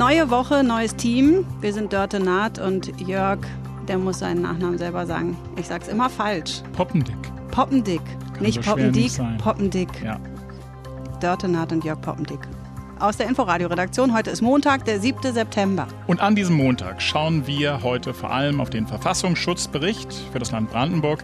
Neue Woche, neues Team. Wir sind Dörte Naht und Jörg, der muss seinen Nachnamen selber sagen. Ich sag's immer falsch. Poppendick. Poppendick. Kann nicht Poppendick, nicht. Poppendick. Ja. Dörte Naht und Jörg Poppendick. Aus der Inforadio-Redaktion. Heute ist Montag, der 7. September. Und an diesem Montag schauen wir heute vor allem auf den Verfassungsschutzbericht für das Land Brandenburg.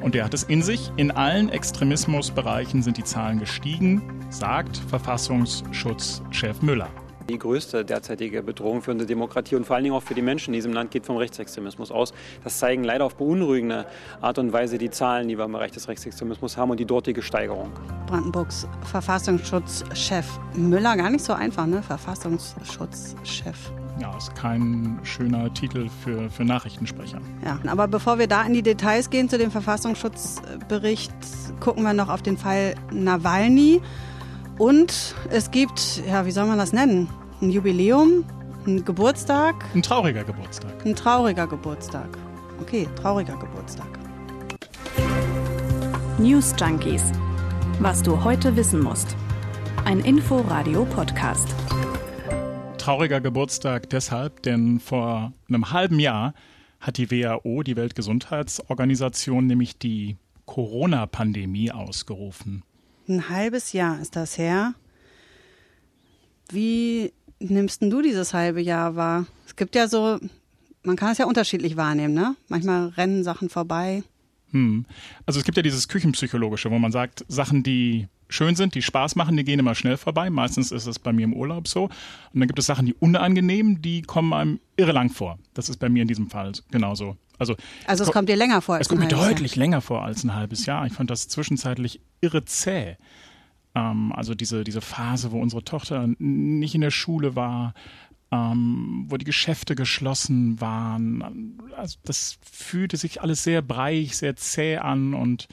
Und der hat es in sich. In allen Extremismusbereichen sind die Zahlen gestiegen, sagt Verfassungsschutzchef Müller. Die größte derzeitige Bedrohung für unsere Demokratie und vor allen Dingen auch für die Menschen in diesem Land geht vom Rechtsextremismus aus. Das zeigen leider auf beunruhigende Art und Weise die Zahlen, die wir im Bereich des Rechtsextremismus haben und die dortige Steigerung. Brandenburgs Verfassungsschutzchef Müller. Gar nicht so einfach, ne? Verfassungsschutzchef. Ja, ist kein schöner Titel für, für Nachrichtensprecher. Ja, aber bevor wir da in die Details gehen zu dem Verfassungsschutzbericht, gucken wir noch auf den Fall Nawalny. Und es gibt, ja, wie soll man das nennen? Ein Jubiläum, ein Geburtstag, Ein trauriger Geburtstag. ein trauriger Geburtstag. Okay, trauriger Geburtstag. News Junkies. Was du heute wissen musst. Ein Info-Radio-Podcast. Trauriger Geburtstag deshalb, denn vor einem halben Jahr hat die WHO, die Weltgesundheitsorganisation, nämlich die Corona-Pandemie ausgerufen. Ein halbes Jahr ist das her. Wie nimmst denn du dieses halbe Jahr wahr? Es gibt ja so, man kann es ja unterschiedlich wahrnehmen, ne? Manchmal rennen Sachen vorbei. Hm. Also es gibt ja dieses Küchenpsychologische, wo man sagt, Sachen, die schön sind, die Spaß machen, die gehen immer schnell vorbei. Meistens ist es bei mir im Urlaub so. Und dann gibt es Sachen, die unangenehm, die kommen einem irre lang vor. Das ist bei mir in diesem Fall genauso. Also, Also es ko- kommt dir länger vor als es kommt mir deutlich länger vor als ein halbes Jahr. Ich fand das zwischenzeitlich irre zäh. Ähm, also diese, diese Phase, wo unsere Tochter nicht in der Schule war, ähm, wo die Geschäfte geschlossen waren. Also das fühlte sich alles sehr breich, sehr zäh an und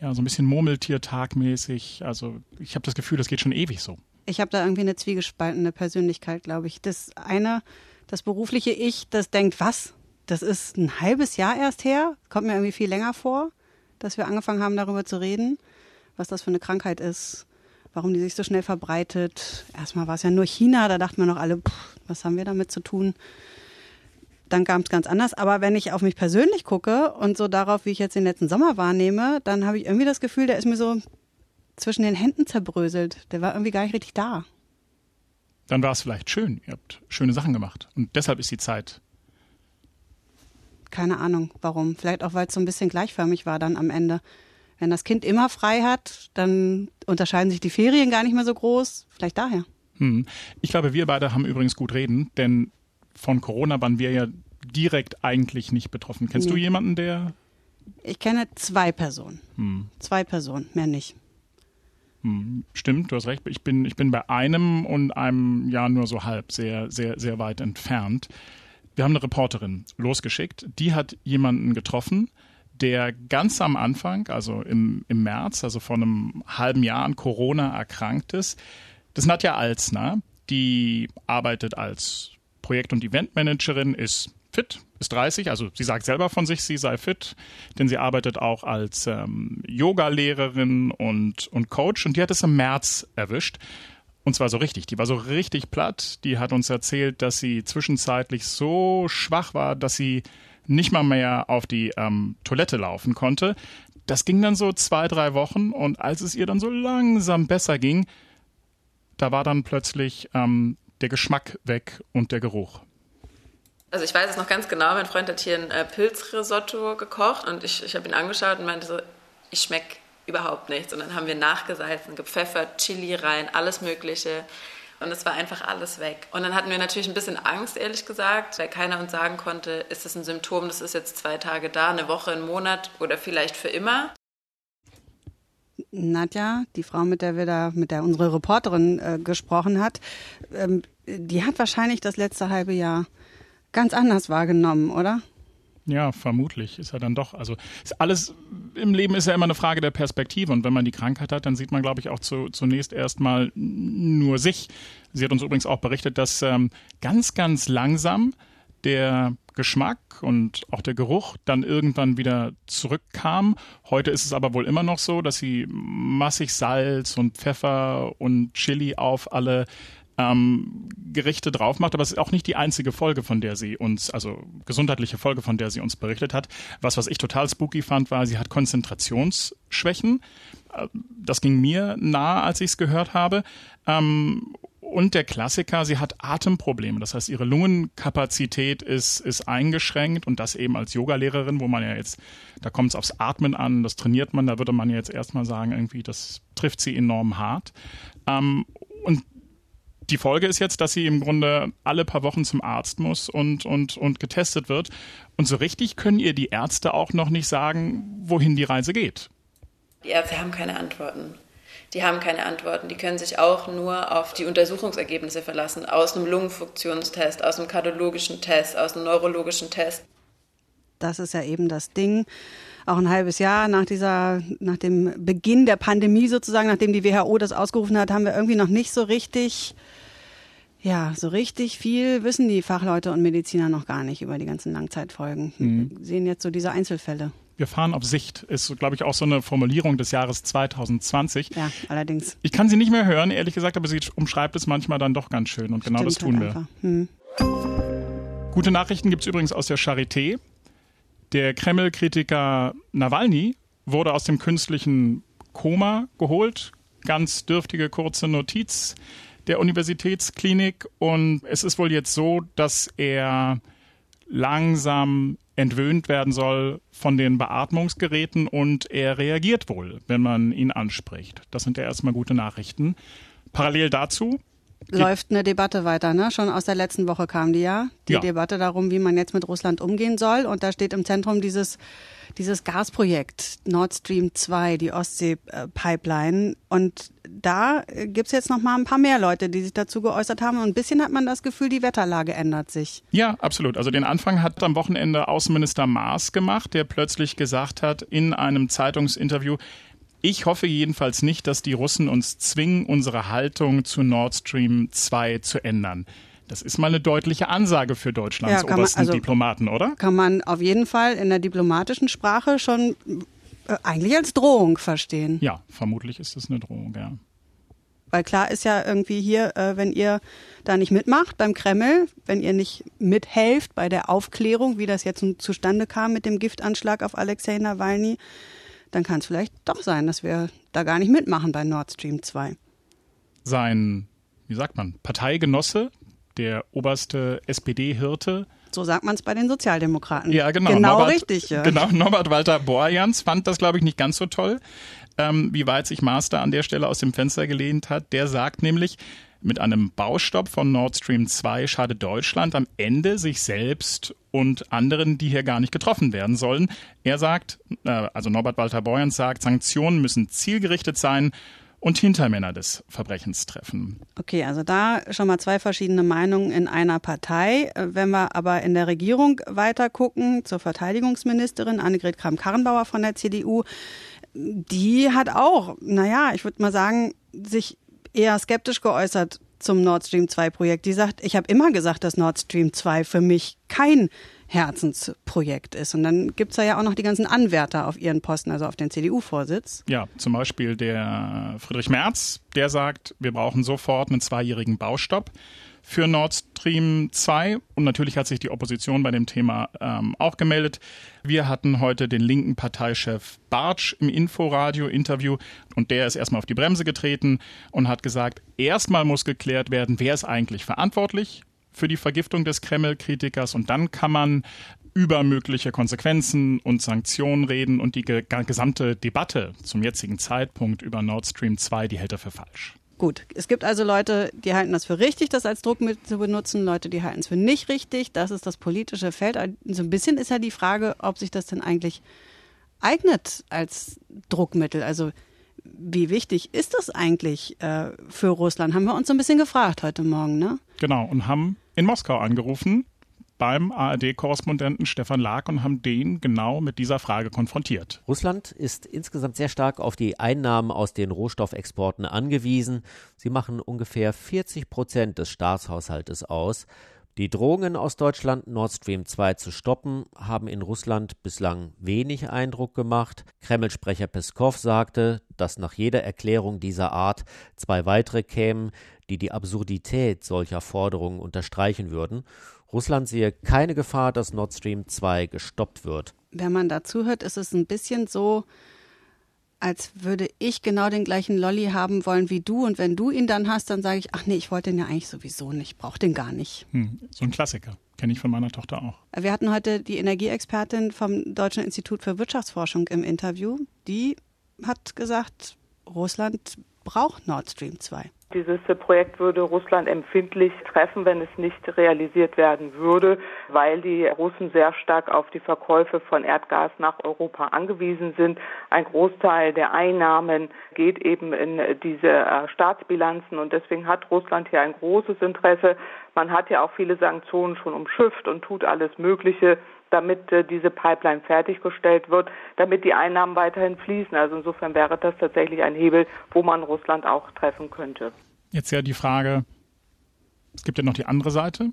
ja, so ein bisschen Murmeltiertagmäßig. Also ich habe das Gefühl, das geht schon ewig so. Ich habe da irgendwie eine zwiegespaltene Persönlichkeit, glaube ich. Das eine, das berufliche Ich, das denkt, was? Das ist ein halbes Jahr erst her? Kommt mir irgendwie viel länger vor, dass wir angefangen haben, darüber zu reden, was das für eine Krankheit ist, warum die sich so schnell verbreitet. Erstmal war es ja nur China, da dachten wir noch alle, pff, was haben wir damit zu tun? Dann kam es ganz anders. Aber wenn ich auf mich persönlich gucke und so darauf, wie ich jetzt den letzten Sommer wahrnehme, dann habe ich irgendwie das Gefühl, der ist mir so zwischen den Händen zerbröselt. Der war irgendwie gar nicht richtig da. Dann war es vielleicht schön. Ihr habt schöne Sachen gemacht. Und deshalb ist die Zeit. Keine Ahnung, warum. Vielleicht auch, weil es so ein bisschen gleichförmig war dann am Ende. Wenn das Kind immer frei hat, dann unterscheiden sich die Ferien gar nicht mehr so groß. Vielleicht daher. Hm. Ich glaube, wir beide haben übrigens gut reden, denn von Corona waren wir ja direkt eigentlich nicht betroffen. Kennst du Nee. jemanden, der Ich kenne zwei Personen. Zwei Personen, mehr nicht. Hm, Stimmt, du hast recht. Ich bin, ich bin bei einem und einem ja nur so halb, sehr, sehr, sehr weit entfernt. Wir haben eine Reporterin losgeschickt, die hat jemanden getroffen, der ganz am Anfang, also im, im März, also vor einem halben Jahr an Corona erkrankt ist. Das ist Nadja Alsner, die arbeitet als Projekt- und Eventmanagerin, ist fit, ist 30, also sie sagt selber von sich, sie sei fit, denn sie arbeitet auch als ähm, Yoga-Lehrerin und, und Coach und die hat es im März erwischt. Und zwar so richtig, die war so richtig platt. Die hat uns erzählt, dass sie zwischenzeitlich so schwach war, dass sie nicht mal mehr auf die ähm, Toilette laufen konnte. Das ging dann so zwei, drei Wochen und als es ihr dann so langsam besser ging, da war dann plötzlich ähm, der Geschmack weg und der Geruch. Also ich weiß es noch ganz genau, mein Freund hat hier ein äh, Pilzrisotto gekocht und ich, ich habe ihn angeschaut und meinte so, ich schmecke überhaupt nichts. Und dann haben wir nachgesalzen, gepfeffert, Chili rein, alles Mögliche. Und es war einfach alles weg. Und dann hatten wir natürlich ein bisschen Angst, ehrlich gesagt, weil keiner uns sagen konnte, ist das ein Symptom, das ist jetzt zwei Tage da, eine Woche, einen Monat oder vielleicht für immer. Nadja, die Frau, mit der wir da, mit der unsere Reporterin äh, gesprochen hat, ähm, die hat wahrscheinlich das letzte halbe Jahr ganz anders wahrgenommen, oder? Ja, vermutlich ist er dann doch. Also ist alles im Leben ist ja immer eine Frage der Perspektive und wenn man die Krankheit hat, dann sieht man, glaube ich, auch zu, zunächst erstmal nur sich. Sie hat uns übrigens auch berichtet, dass ähm, ganz, ganz langsam der Geschmack und auch der Geruch dann irgendwann wieder zurückkam. Heute ist es aber wohl immer noch so, dass sie massig Salz und Pfeffer und Chili auf alle ähm, Gerichte drauf macht, aber es ist auch nicht die einzige Folge, von der sie uns, also gesundheitliche Folge, von der sie uns berichtet hat. Was, was ich total spooky fand, war, sie hat Konzentrationsschwächen. Äh, das ging mir nahe, als ich es gehört habe. Ähm, und der Klassiker, sie hat Atemprobleme. Das heißt, ihre Lungenkapazität ist, ist eingeschränkt und das eben als Yogalehrerin, wo man ja jetzt, da kommt es aufs Atmen an, das trainiert man, da würde man ja jetzt erstmal sagen, irgendwie, das trifft sie enorm hart. Ähm, und die Folge ist jetzt, dass sie im Grunde alle paar Wochen zum Arzt muss und, und, und getestet wird. Und so richtig können ihr die Ärzte auch noch nicht sagen, wohin die Reise geht. Die Ärzte haben keine Antworten. Die haben keine Antworten. Die können sich auch nur auf die Untersuchungsergebnisse verlassen, aus einem Lungenfunktionstest, aus einem kardiologischen Test, aus einem neurologischen Test. Das ist ja eben das Ding. Auch ein halbes Jahr nach dieser, nach dem Beginn der Pandemie sozusagen, nachdem die WHO das ausgerufen hat, haben wir irgendwie noch nicht so richtig ja, so richtig viel wissen die Fachleute und Mediziner noch gar nicht über die ganzen Langzeitfolgen. Mhm. Wir sehen jetzt so diese Einzelfälle. Wir fahren auf Sicht, ist, glaube ich, auch so eine Formulierung des Jahres 2020. Ja, allerdings. Ich kann sie nicht mehr hören, ehrlich gesagt, aber sie umschreibt es manchmal dann doch ganz schön und genau Stimmt das tun wir. Hm. Gute Nachrichten gibt es übrigens aus der Charité. Der Kreml-Kritiker Nawalny wurde aus dem künstlichen Koma geholt. Ganz dürftige kurze Notiz der Universitätsklinik und es ist wohl jetzt so, dass er langsam entwöhnt werden soll von den Beatmungsgeräten und er reagiert wohl, wenn man ihn anspricht. Das sind ja erstmal gute Nachrichten. Parallel dazu läuft eine Debatte weiter, ne? Schon aus der letzten Woche kam die ja. Die ja. Debatte darum, wie man jetzt mit Russland umgehen soll. Und da steht im Zentrum dieses dieses Gasprojekt Nord Stream 2, die Ostsee-Pipeline. Und da gibt es jetzt noch mal ein paar mehr Leute, die sich dazu geäußert haben. Und ein bisschen hat man das Gefühl, die Wetterlage ändert sich. Ja, absolut. Also den Anfang hat am Wochenende Außenminister Maas gemacht, der plötzlich gesagt hat in einem Zeitungsinterview, ich hoffe jedenfalls nicht, dass die Russen uns zwingen, unsere Haltung zu Nord Stream 2 zu ändern. Das ist mal eine deutliche Ansage für Deutschlands ja, obersten man, also, Diplomaten, oder? Kann man auf jeden Fall in der diplomatischen Sprache schon äh, eigentlich als Drohung verstehen. Ja, vermutlich ist es eine Drohung, ja. Weil klar ist ja irgendwie hier, äh, wenn ihr da nicht mitmacht beim Kreml, wenn ihr nicht mithelft bei der Aufklärung, wie das jetzt zustande kam mit dem Giftanschlag auf Alexei Nawalny, dann kann es vielleicht doch sein, dass wir da gar nicht mitmachen bei Nord Stream 2. Sein, wie sagt man, Parteigenosse, der oberste SPD-Hirte. So sagt man es bei den Sozialdemokraten. Ja, genau. Genau Norbert, richtig. Ja. Genau, Norbert Walter Borjans fand das, glaube ich, nicht ganz so toll, ähm, wie weit sich Master an der Stelle aus dem Fenster gelehnt hat. Der sagt nämlich, mit einem Baustopp von Nord Stream 2 schadet Deutschland am Ende sich selbst und anderen, die hier gar nicht getroffen werden sollen. Er sagt, äh, also Norbert Walter Borjans sagt, Sanktionen müssen zielgerichtet sein und Hintermänner des Verbrechens treffen. Okay, also da schon mal zwei verschiedene Meinungen in einer Partei. Wenn wir aber in der Regierung weiter gucken, zur Verteidigungsministerin Annegret Kramp-Karrenbauer von der CDU, die hat auch, naja, ich würde mal sagen, sich eher skeptisch geäußert zum Nord Stream 2 Projekt. Die sagt, ich habe immer gesagt, dass Nord Stream 2 für mich kein Herzensprojekt ist. Und dann gibt es da ja auch noch die ganzen Anwärter auf ihren Posten, also auf den CDU-Vorsitz. Ja, zum Beispiel der Friedrich Merz, der sagt, wir brauchen sofort einen zweijährigen Baustopp für Nord Stream 2. Und natürlich hat sich die Opposition bei dem Thema ähm, auch gemeldet. Wir hatten heute den linken Parteichef Bartsch im Inforadio-Interview und der ist erstmal auf die Bremse getreten und hat gesagt, erstmal muss geklärt werden, wer ist eigentlich verantwortlich für die Vergiftung des Kreml-Kritikers und dann kann man über mögliche Konsequenzen und Sanktionen reden und die gesamte Debatte zum jetzigen Zeitpunkt über Nord Stream 2, die hält er für falsch. Gut, es gibt also Leute, die halten das für richtig, das als Druckmittel zu benutzen, Leute, die halten es für nicht richtig. Das ist das politische Feld. So ein bisschen ist ja die Frage, ob sich das denn eigentlich eignet als Druckmittel. Also wie wichtig ist das eigentlich äh, für Russland? Haben wir uns so ein bisschen gefragt heute Morgen, ne? Genau, und haben in Moskau angerufen beim ARD-Korrespondenten Stefan Lag und haben den genau mit dieser Frage konfrontiert. Russland ist insgesamt sehr stark auf die Einnahmen aus den Rohstoffexporten angewiesen. Sie machen ungefähr 40 Prozent des Staatshaushaltes aus. Die Drohungen aus Deutschland, Nord Stream 2 zu stoppen, haben in Russland bislang wenig Eindruck gemacht. Kreml-Sprecher Peskov sagte, dass nach jeder Erklärung dieser Art zwei weitere kämen, die die Absurdität solcher Forderungen unterstreichen würden. Russland sehe keine Gefahr, dass Nord Stream 2 gestoppt wird. Wenn man dazu hört, ist es ein bisschen so, als würde ich genau den gleichen Lolly haben wollen wie du. Und wenn du ihn dann hast, dann sage ich, ach nee, ich wollte den ja eigentlich sowieso nicht, brauche den gar nicht. Hm, so ein Klassiker. Kenne ich von meiner Tochter auch. Wir hatten heute die Energieexpertin vom Deutschen Institut für Wirtschaftsforschung im Interview. Die hat gesagt, Russland braucht Nord Stream 2. Dieses Projekt würde Russland empfindlich treffen, wenn es nicht realisiert werden würde, weil die Russen sehr stark auf die Verkäufe von Erdgas nach Europa angewiesen sind. Ein Großteil der Einnahmen geht eben in diese äh, Staatsbilanzen und deswegen hat Russland hier ein großes Interesse. Man hat ja auch viele Sanktionen schon umschifft und tut alles Mögliche damit äh, diese Pipeline fertiggestellt wird, damit die Einnahmen weiterhin fließen. Also insofern wäre das tatsächlich ein Hebel, wo man Russland auch treffen könnte. Jetzt ja die Frage, es gibt ja noch die andere Seite,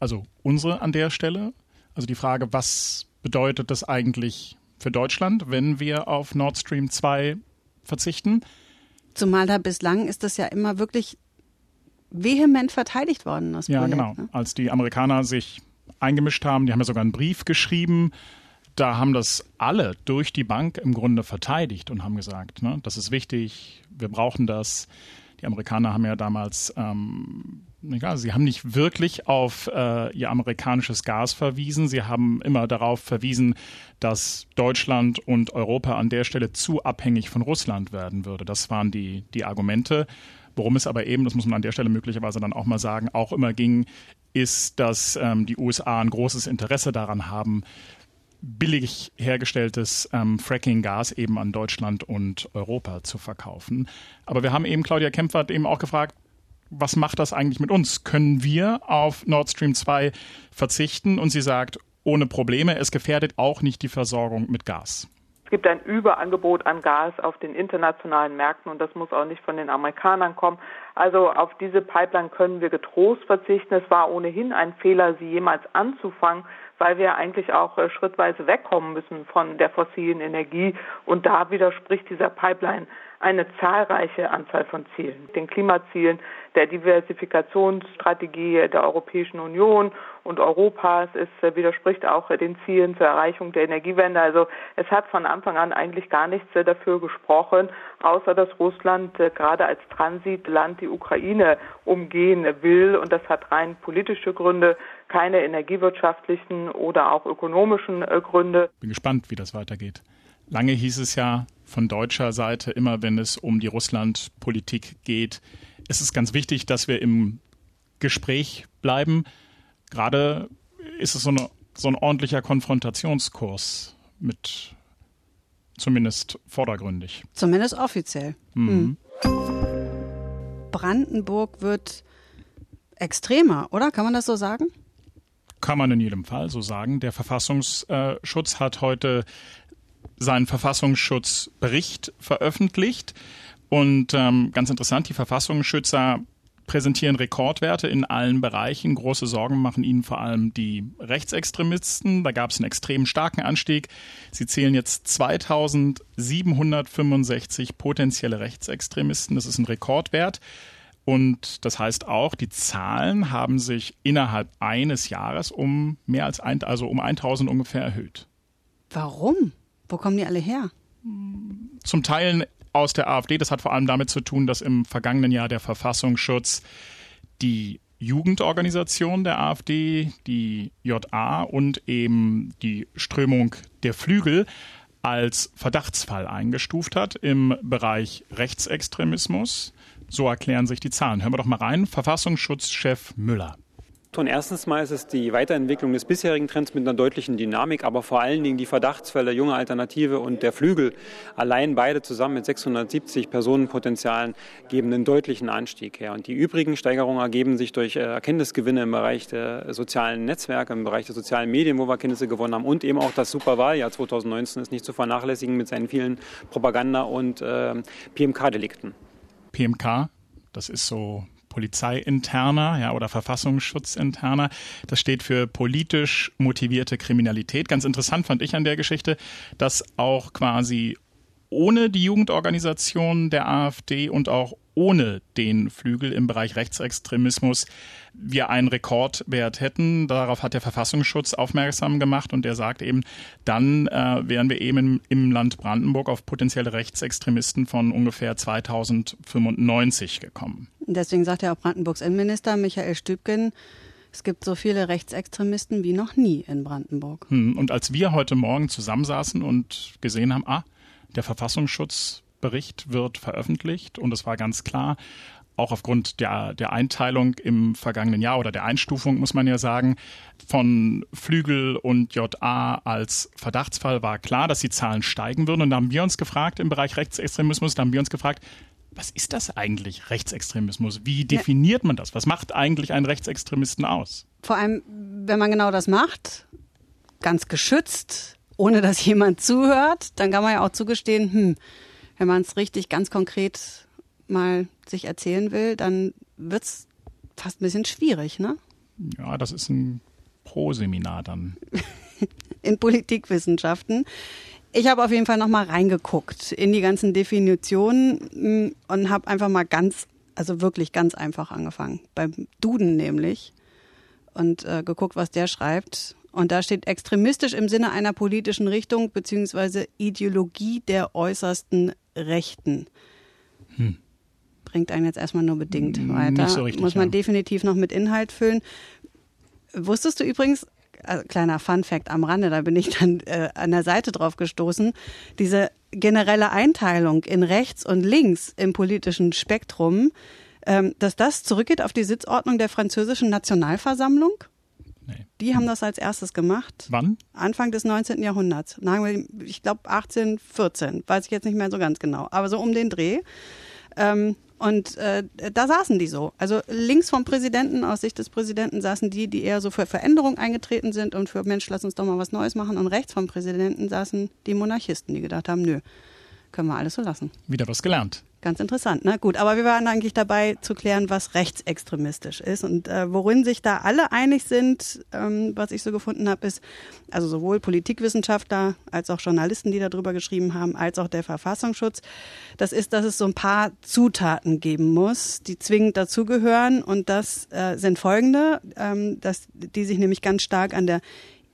also unsere an der Stelle. Also die Frage, was bedeutet das eigentlich für Deutschland, wenn wir auf Nord Stream 2 verzichten? Zumal da bislang ist das ja immer wirklich vehement verteidigt worden. Das ja, Projekt, genau. Ne? Als die Amerikaner sich eingemischt haben. Die haben ja sogar einen Brief geschrieben. Da haben das alle durch die Bank im Grunde verteidigt und haben gesagt, ne, das ist wichtig, wir brauchen das. Die Amerikaner haben ja damals, ähm, egal, sie haben nicht wirklich auf äh, ihr amerikanisches Gas verwiesen. Sie haben immer darauf verwiesen, dass Deutschland und Europa an der Stelle zu abhängig von Russland werden würde. Das waren die, die Argumente. Worum es aber eben, das muss man an der Stelle möglicherweise dann auch mal sagen, auch immer ging, ist, dass ähm, die USA ein großes Interesse daran haben, billig hergestelltes ähm, Fracking-Gas eben an Deutschland und Europa zu verkaufen. Aber wir haben eben, Claudia Kempfert eben auch gefragt, was macht das eigentlich mit uns? Können wir auf Nord Stream 2 verzichten? Und sie sagt, ohne Probleme, es gefährdet auch nicht die Versorgung mit Gas. Es gibt ein Überangebot an Gas auf den internationalen Märkten und das muss auch nicht von den Amerikanern kommen. Also auf diese Pipeline können wir getrost verzichten. Es war ohnehin ein Fehler, sie jemals anzufangen, weil wir eigentlich auch äh, schrittweise wegkommen müssen von der fossilen Energie. Und da widerspricht dieser Pipeline eine zahlreiche Anzahl von Zielen. Den Klimazielen, der Diversifikationsstrategie der Europäischen Union und Europas. Es äh, widerspricht auch den Zielen zur Erreichung der Energiewende. Also es hat von Anfang an eigentlich gar nichts äh, dafür gesprochen, außer dass Russland äh, gerade als Transitland die Ukraine umgehen will. Und das hat rein politische Gründe, keine energiewirtschaftlichen oder auch ökonomischen Gründe. Bin gespannt, wie das weitergeht. Lange hieß es ja von deutscher Seite immer, wenn es um die Russlandpolitik geht, ist es ganz wichtig, dass wir im Gespräch bleiben. Gerade ist es so, eine, so ein ordentlicher Konfrontationskurs mit zumindest vordergründig. Zumindest offiziell. Mhm. Brandenburg wird extremer, oder? Kann man das so sagen? Kann man in jedem Fall so sagen. Der Verfassungsschutz hat heute seinen Verfassungsschutzbericht veröffentlicht. Und ähm, ganz interessant, die Verfassungsschützer präsentieren Rekordwerte in allen Bereichen. Große Sorgen machen ihnen vor allem die Rechtsextremisten. Da gab es einen extrem starken Anstieg. Sie zählen jetzt 2765 potenzielle Rechtsextremisten. Das ist ein Rekordwert. Und das heißt auch, die Zahlen haben sich innerhalb eines Jahres um mehr als ein, also um 1000 ungefähr erhöht. Warum? Wo kommen die alle her? Zum Teil aus der AfD. Das hat vor allem damit zu tun, dass im vergangenen Jahr der Verfassungsschutz die Jugendorganisation der AfD, die JA und eben die Strömung der Flügel als Verdachtsfall eingestuft hat im Bereich Rechtsextremismus. So erklären sich die Zahlen. Hören wir doch mal rein. Verfassungsschutzchef Müller. Und erstens mal ist es die Weiterentwicklung des bisherigen Trends mit einer deutlichen Dynamik, aber vor allen Dingen die Verdachtsfälle Junge Alternative und der Flügel, allein beide zusammen mit 670 Personenpotenzialen, geben einen deutlichen Anstieg her. Und die übrigen Steigerungen ergeben sich durch Erkenntnisgewinne im Bereich der sozialen Netzwerke, im Bereich der sozialen Medien, wo wir Erkenntnisse gewonnen haben und eben auch das Superwahljahr 2019 ist nicht zu vernachlässigen mit seinen vielen Propaganda- und äh, PMK-Delikten. PMK, das ist so polizeiinterner ja, oder verfassungsschutzinterner. Das steht für politisch motivierte Kriminalität. Ganz interessant fand ich an der Geschichte, dass auch quasi ohne die Jugendorganisation der AfD und auch ohne den Flügel im Bereich Rechtsextremismus wir einen Rekordwert hätten. Darauf hat der Verfassungsschutz aufmerksam gemacht und der sagt eben, dann äh, wären wir eben im, im Land Brandenburg auf potenzielle Rechtsextremisten von ungefähr 2095 gekommen. Deswegen sagt ja auch Brandenburgs Innenminister Michael Stübgen, es gibt so viele Rechtsextremisten wie noch nie in Brandenburg. Hm, und als wir heute Morgen zusammensaßen und gesehen haben, ah, der Verfassungsschutzbericht wird veröffentlicht und es war ganz klar, auch aufgrund der, der Einteilung im vergangenen Jahr oder der Einstufung, muss man ja sagen, von Flügel und JA als Verdachtsfall war klar, dass die Zahlen steigen würden. Und da haben wir uns gefragt im Bereich Rechtsextremismus, da haben wir uns gefragt, was ist das eigentlich, Rechtsextremismus? Wie definiert man das? Was macht eigentlich einen Rechtsextremisten aus? Vor allem, wenn man genau das macht, ganz geschützt, ohne dass jemand zuhört, dann kann man ja auch zugestehen, hm, wenn man es richtig ganz konkret mal sich erzählen will, dann wird es fast ein bisschen schwierig, ne? Ja, das ist ein Pro-Seminar dann. In Politikwissenschaften. Ich habe auf jeden Fall noch mal reingeguckt in die ganzen Definitionen mm, und habe einfach mal ganz, also wirklich ganz einfach angefangen. Beim Duden nämlich. Und äh, geguckt, was der schreibt. Und da steht extremistisch im Sinne einer politischen Richtung beziehungsweise Ideologie der äußersten Rechten. Hm bringt einen jetzt erstmal nur bedingt weiter. So richtig, Muss man ja. definitiv noch mit Inhalt füllen. Wusstest du übrigens, also kleiner Fun Fact am Rande, da bin ich dann äh, an der Seite drauf gestoßen, diese generelle Einteilung in rechts und links im politischen Spektrum, ähm, dass das zurückgeht auf die Sitzordnung der französischen Nationalversammlung? Nee. Die haben das als erstes gemacht. Wann? Anfang des 19. Jahrhunderts. Ich glaube 1814, weiß ich jetzt nicht mehr so ganz genau, aber so um den Dreh. Ähm, und äh, da saßen die so. Also links vom Präsidenten, aus Sicht des Präsidenten, saßen die, die eher so für Veränderung eingetreten sind und für Mensch, lass uns doch mal was Neues machen. Und rechts vom Präsidenten saßen die Monarchisten, die gedacht haben, nö, können wir alles so lassen. Wieder was gelernt. Ganz interessant, ne? Gut, aber wir waren eigentlich dabei zu klären, was rechtsextremistisch ist. Und äh, worin sich da alle einig sind, ähm, was ich so gefunden habe, ist, also sowohl Politikwissenschaftler als auch Journalisten, die darüber geschrieben haben, als auch der Verfassungsschutz, das ist, dass es so ein paar Zutaten geben muss, die zwingend dazugehören. Und das äh, sind folgende, ähm, dass die sich nämlich ganz stark an der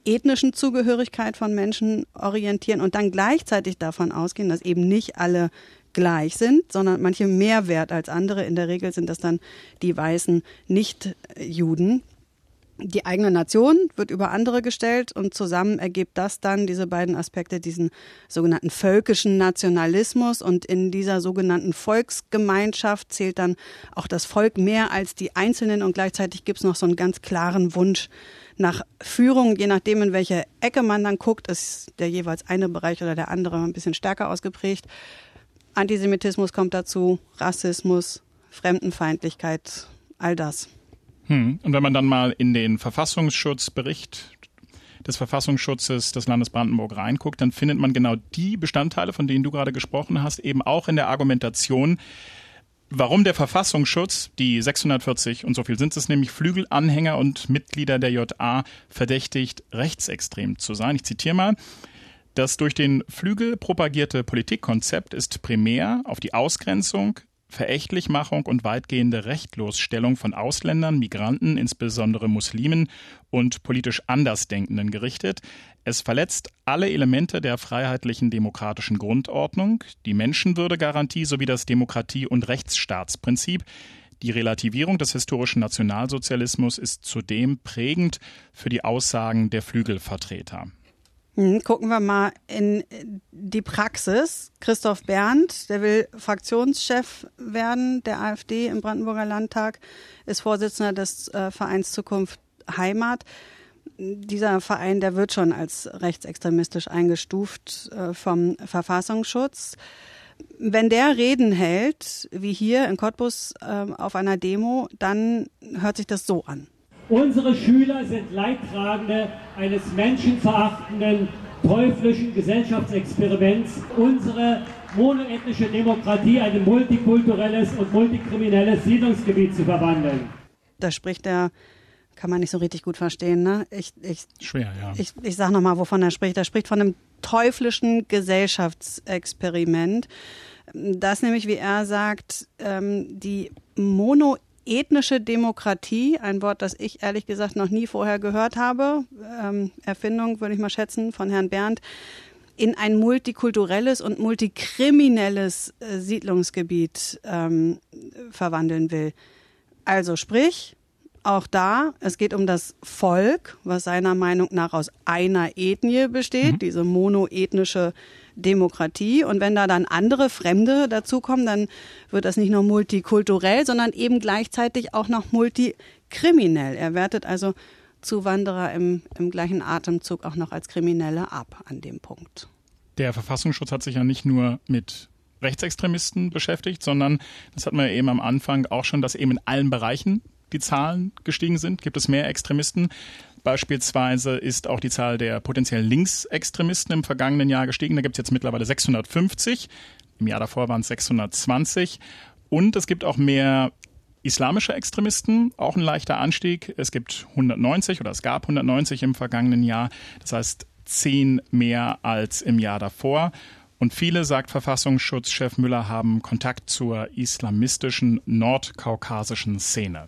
ethnischen Zugehörigkeit von Menschen orientieren und dann gleichzeitig davon ausgehen, dass eben nicht alle gleich sind, sondern manche mehr wert als andere. In der Regel sind das dann die weißen Nicht-Juden. Die eigene Nation wird über andere gestellt und zusammen ergibt das dann, diese beiden Aspekte, diesen sogenannten völkischen Nationalismus. Und in dieser sogenannten Volksgemeinschaft zählt dann auch das Volk mehr als die Einzelnen und gleichzeitig gibt es noch so einen ganz klaren Wunsch nach Führung, je nachdem, in welche Ecke man dann guckt, ist der jeweils eine Bereich oder der andere ein bisschen stärker ausgeprägt. Antisemitismus kommt dazu, Rassismus, Fremdenfeindlichkeit, all das. Hm. Und wenn man dann mal in den Verfassungsschutzbericht des Verfassungsschutzes des Landes Brandenburg reinguckt, dann findet man genau die Bestandteile, von denen du gerade gesprochen hast, eben auch in der Argumentation, warum der Verfassungsschutz die 640 und so viel sind es nämlich Flügelanhänger und Mitglieder der JA verdächtigt, rechtsextrem zu sein. Ich zitiere mal. Das durch den Flügel propagierte Politikkonzept ist primär auf die Ausgrenzung, Verächtlichmachung und weitgehende Rechtlosstellung von Ausländern, Migranten, insbesondere Muslimen und politisch Andersdenkenden gerichtet. Es verletzt alle Elemente der freiheitlichen demokratischen Grundordnung, die Menschenwürdegarantie sowie das Demokratie- und Rechtsstaatsprinzip. Die Relativierung des historischen Nationalsozialismus ist zudem prägend für die Aussagen der Flügelvertreter. Hm, gucken wir mal in die Praxis. Christoph Berndt, der will Fraktionschef werden der AfD im Brandenburger Landtag, ist Vorsitzender des äh, Vereins Zukunft Heimat. Dieser Verein, der wird schon als rechtsextremistisch eingestuft äh, vom Verfassungsschutz. Wenn der Reden hält, wie hier in Cottbus äh, auf einer Demo, dann hört sich das so an. Unsere Schüler sind Leidtragende eines menschenverachtenden, teuflischen Gesellschaftsexperiments, unsere monoethnische Demokratie in ein multikulturelles und multikriminelles Siedlungsgebiet zu verwandeln. Da spricht er kann man nicht so richtig gut verstehen. Ne? Ich, ich, Schwer, ja. Ich, ich sage nochmal, wovon er spricht. Er spricht von einem teuflischen Gesellschaftsexperiment. dass nämlich, wie er sagt, ähm, die monoethnische Demokratie, ein Wort, das ich ehrlich gesagt noch nie vorher gehört habe, ähm, Erfindung würde ich mal schätzen von Herrn Berndt, in ein multikulturelles und multikriminelles äh, Siedlungsgebiet ähm, verwandeln will. Also sprich, auch da, es geht um das Volk, was seiner Meinung nach aus einer Ethnie besteht, mhm. diese monoethnische Demokratie. Und wenn da dann andere Fremde dazukommen, dann wird das nicht nur multikulturell, sondern eben gleichzeitig auch noch multikriminell. Er wertet also Zuwanderer im, im gleichen Atemzug auch noch als Kriminelle ab an dem Punkt. Der Verfassungsschutz hat sich ja nicht nur mit Rechtsextremisten beschäftigt, sondern das hat man ja eben am Anfang auch schon, dass eben in allen Bereichen die Zahlen gestiegen sind? Gibt es mehr Extremisten? Beispielsweise ist auch die Zahl der potenziellen Linksextremisten im vergangenen Jahr gestiegen. Da gibt es jetzt mittlerweile 650. Im Jahr davor waren es 620. Und es gibt auch mehr islamische Extremisten, auch ein leichter Anstieg. Es gibt 190 oder es gab 190 im vergangenen Jahr. Das heißt zehn mehr als im Jahr davor. Und viele, sagt Verfassungsschutzchef Müller, haben Kontakt zur islamistischen nordkaukasischen Szene.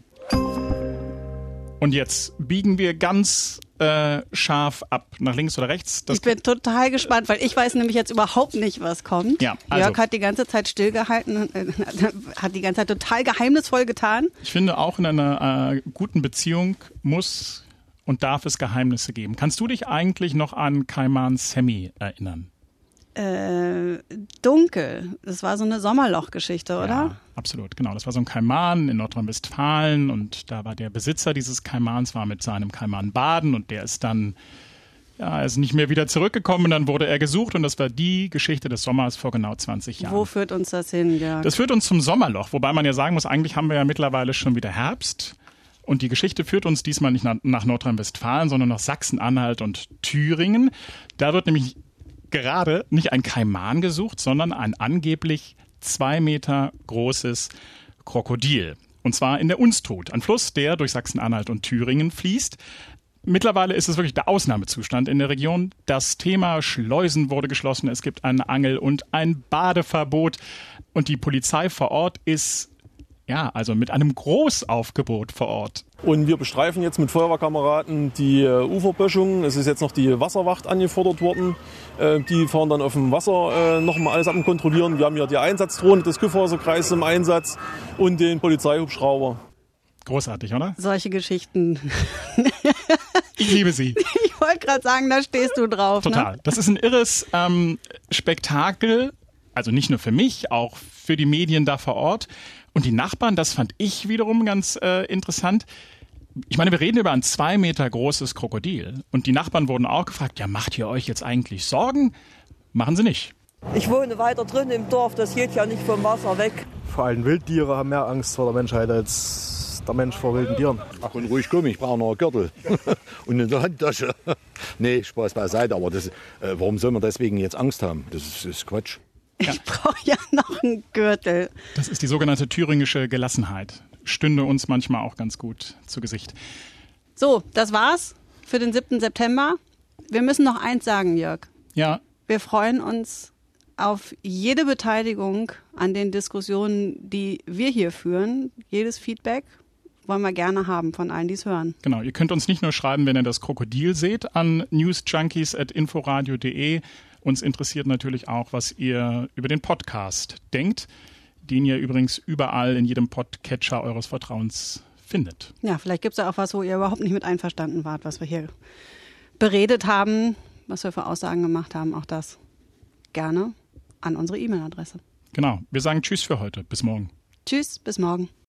Und jetzt biegen wir ganz äh, scharf ab, nach links oder rechts. Das ich bin total gespannt, weil ich weiß nämlich jetzt überhaupt nicht, was kommt. Ja, also, Jörg hat die ganze Zeit stillgehalten, äh, hat die ganze Zeit total geheimnisvoll getan. Ich finde, auch in einer äh, guten Beziehung muss und darf es Geheimnisse geben. Kannst du dich eigentlich noch an Kaiman Semi erinnern? Äh, dunkel. Das war so eine Sommerlochgeschichte, oder? Ja, absolut, genau. Das war so ein Kaiman in Nordrhein-Westfalen und da war der Besitzer dieses Kaimans war mit seinem Kaiman baden und der ist dann ja, er ist nicht mehr wieder zurückgekommen und dann wurde er gesucht und das war die Geschichte des Sommers vor genau 20 Jahren. Wo führt uns das hin, ja? Das führt uns zum Sommerloch, wobei man ja sagen muss, eigentlich haben wir ja mittlerweile schon wieder Herbst. Und die Geschichte führt uns diesmal nicht nach, nach Nordrhein-Westfalen, sondern nach Sachsen-Anhalt und Thüringen. Da wird nämlich gerade nicht ein Kaiman gesucht, sondern ein angeblich zwei Meter großes Krokodil. Und zwar in der Unstrut, ein Fluss, der durch Sachsen-Anhalt und Thüringen fließt. Mittlerweile ist es wirklich der Ausnahmezustand in der Region. Das Thema Schleusen wurde geschlossen. Es gibt ein Angel- und ein Badeverbot. Und die Polizei vor Ort ist ja, also mit einem Großaufgebot vor Ort. Und wir bestreifen jetzt mit Feuerwehrkameraden die äh, Uferböschung. Es ist jetzt noch die Wasserwacht angefordert worden. Äh, die fahren dann auf dem Wasser äh, nochmal alles ab und kontrollieren. Wir haben hier die Einsatzdrohne des Küffhauserkreises im Einsatz und den Polizeihubschrauber. Großartig, oder? Solche Geschichten. ich liebe sie. Ich wollte gerade sagen, da stehst du drauf. Ne? Total. Ne? Das ist ein irres ähm, Spektakel. Also nicht nur für mich, auch für die Medien da vor Ort. Und die Nachbarn, das fand ich wiederum ganz äh, interessant. Ich meine, wir reden über ein zwei Meter großes Krokodil. Und die Nachbarn wurden auch gefragt, ja, macht ihr euch jetzt eigentlich Sorgen? Machen sie nicht. Ich wohne weiter drin im Dorf, das geht ja nicht vom Wasser weg. Vor allem Wildtiere haben mehr Angst vor der Menschheit als der Mensch vor wilden Tieren. Ach, und ruhig komm, ich brauche noch einen Gürtel und eine Handtasche. nee, Spaß beiseite, aber das, äh, warum soll man deswegen jetzt Angst haben? Das ist, ist Quatsch. Ich brauche ja noch einen Gürtel. Das ist die sogenannte thüringische Gelassenheit. Stünde uns manchmal auch ganz gut zu Gesicht. So, das war's für den 7. September. Wir müssen noch eins sagen, Jörg. Ja. Wir freuen uns auf jede Beteiligung an den Diskussionen, die wir hier führen. Jedes Feedback wollen wir gerne haben von allen, die es hören. Genau, ihr könnt uns nicht nur schreiben, wenn ihr das Krokodil seht, an newsjunkies.inforadio.de uns interessiert natürlich auch, was ihr über den Podcast denkt, den ihr übrigens überall in jedem Podcatcher eures Vertrauens findet. Ja, vielleicht gibt es ja auch was, wo ihr überhaupt nicht mit einverstanden wart, was wir hier beredet haben, was wir für Aussagen gemacht haben. Auch das gerne an unsere E-Mail-Adresse. Genau. Wir sagen Tschüss für heute. Bis morgen. Tschüss, bis morgen.